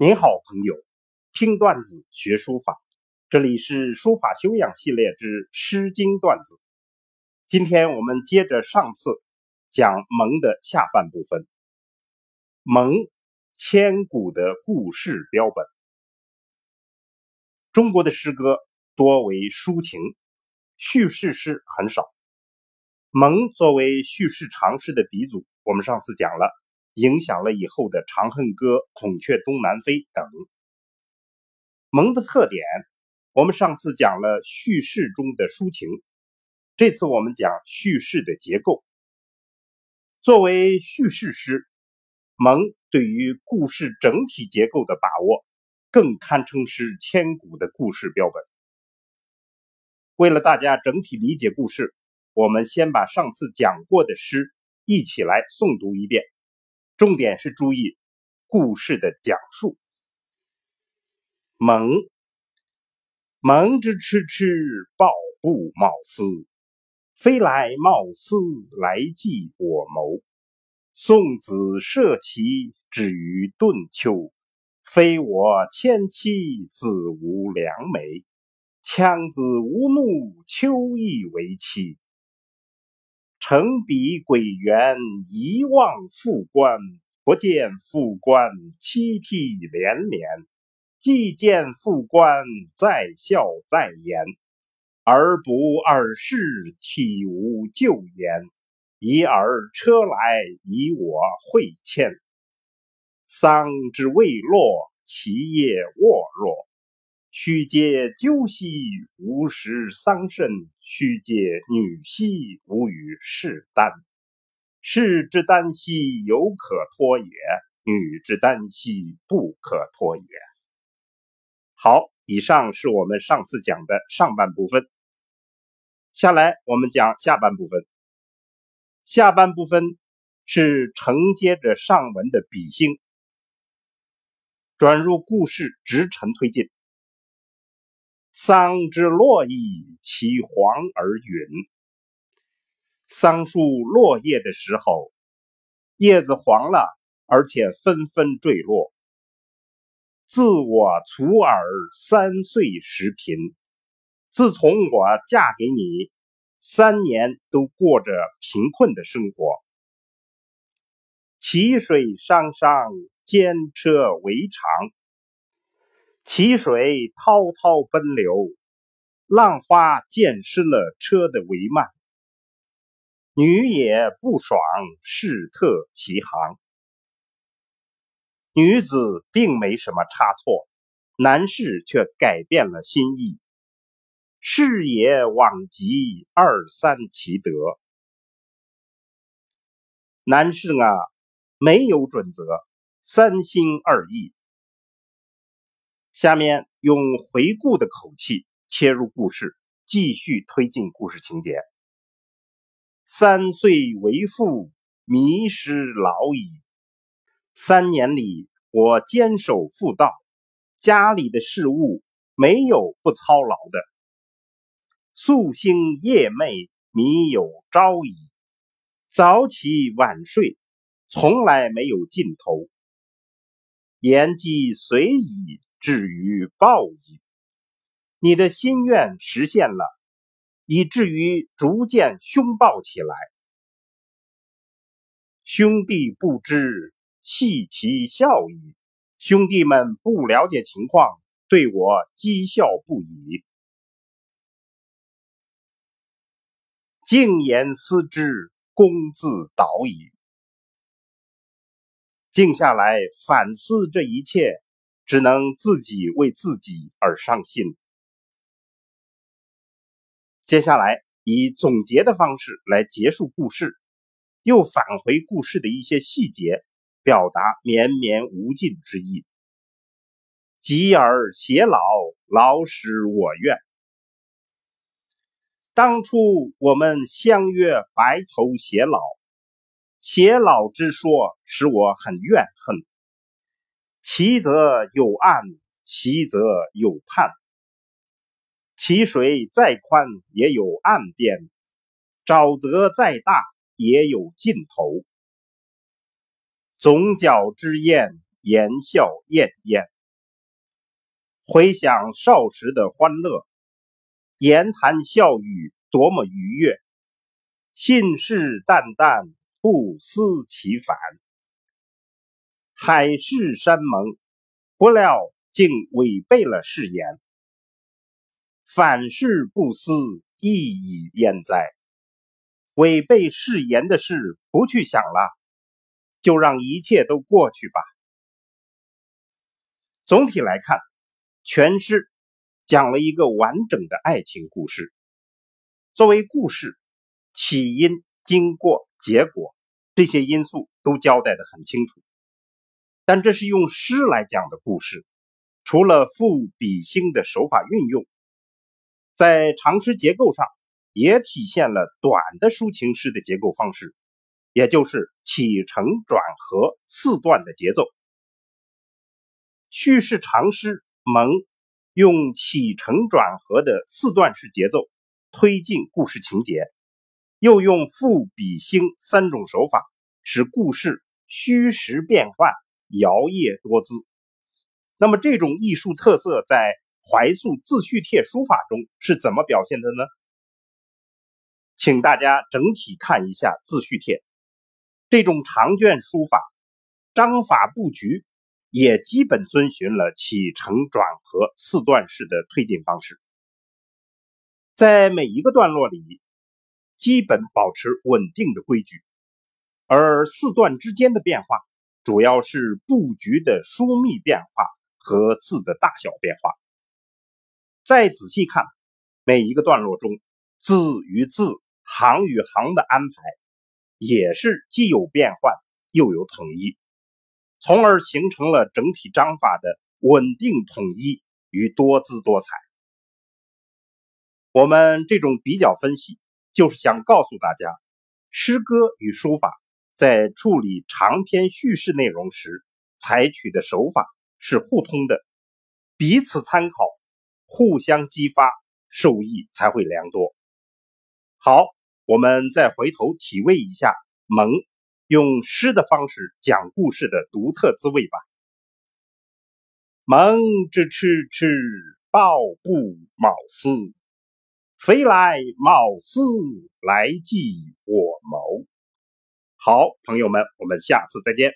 您好，朋友，听段子学书法，这里是书法修养系列之《诗经》段子。今天我们接着上次讲《蒙》的下半部分，《蒙》千古的故事标本。中国的诗歌多为抒情，叙事诗很少。蒙作为叙事长诗的鼻祖，我们上次讲了。影响了以后的《长恨歌》《孔雀东南飞》等。蒙的特点，我们上次讲了叙事中的抒情，这次我们讲叙事的结构。作为叙事诗，蒙对于故事整体结构的把握，更堪称是千古的故事标本。为了大家整体理解故事，我们先把上次讲过的诗一起来诵读一遍。重点是注意故事的讲述。蒙，蒙之痴痴，抱布贸丝，飞来贸丝来济我谋。送子涉其止于顿丘，非我迁妻子无良媒。羌子无怒，秋意为妻。乘彼鬼园，一望复关。不见复关，凄涕连连；既见复关，在笑在言。儿不尔事，体无旧言。一儿车来，以我会欠。桑之未落，其叶沃若。须嗟鸠兮，无食桑葚；须嗟女兮，无与士丹。士之耽兮，犹可脱也；女之耽兮，不可脱也。好，以上是我们上次讲的上半部分。下来我们讲下半部分。下半部分是承接着上文的比兴，转入故事，直陈推进。桑之落矣，其黄而陨。桑树落叶的时候，叶子黄了，而且纷纷坠落。自我卒尔三岁时贫，自从我嫁给你，三年都过着贫困的生活。其水汤汤，兼车为长。其水滔滔奔流，浪花溅湿了车的帷幔。女也不爽，是特其行。女子并没什么差错，男士却改变了心意。是也往极二三其德。男士啊，没有准则，三心二意。下面用回顾的口气切入故事，继续推进故事情节。三岁为父，迷失老矣。三年里，我坚守妇道，家里的事务没有不操劳的。夙兴夜寐，靡有朝矣。早起晚睡，从来没有尽头。言既随矣。至于报矣，你的心愿实现了，以至于逐渐凶暴起来。兄弟不知，戏其笑矣。兄弟们不了解情况，对我讥笑不已。静言思之，公自导矣。静下来反思这一切。只能自己为自己而伤心。接下来以总结的方式来结束故事，又返回故事的一些细节，表达绵绵无尽之意。及而偕老，老使我愿。当初我们相约白头偕老，偕老之说使我很怨恨。其则有岸，其则有畔。其水再宽也有岸边，沼泽再大也有尽头。总角之宴言笑晏晏。回想少时的欢乐，言谈笑语多么愉悦，信誓旦旦，不思其反。海誓山盟，不料竟违背了誓言。反誓不思，亦已焉哉？违背誓言的事不去想了，就让一切都过去吧。总体来看。全诗讲了一个完整的爱情故事。作为故事，起因、经过、结果这些因素都交代的很清楚。但这是用诗来讲的故事，除了赋比兴的手法运用，在长诗结构上也体现了短的抒情诗的结构方式，也就是起承转合四段的节奏。叙事长诗。蒙用起承转合的四段式节奏推进故事情节，又用赋比兴三种手法，使故事虚实变幻、摇曳多姿。那么这种艺术特色在怀素自叙帖书法中是怎么表现的呢？请大家整体看一下自叙帖，这种长卷书法章法布局。也基本遵循了起承转合四段式的推进方式，在每一个段落里，基本保持稳定的规矩，而四段之间的变化，主要是布局的疏密变化和字的大小变化。再仔细看每一个段落中，字与字、行与行的安排，也是既有变换又有统一。从而形成了整体章法的稳定统一与多姿多彩。我们这种比较分析，就是想告诉大家，诗歌与书法在处理长篇叙事内容时，采取的手法是互通的，彼此参考，互相激发，受益才会良多。好，我们再回头体味一下蒙。用诗的方式讲故事的独特滋味吧。蒙之蚩蚩，抱布卯丝，飞来卯丝来即我谋。好，朋友们，我们下次再见。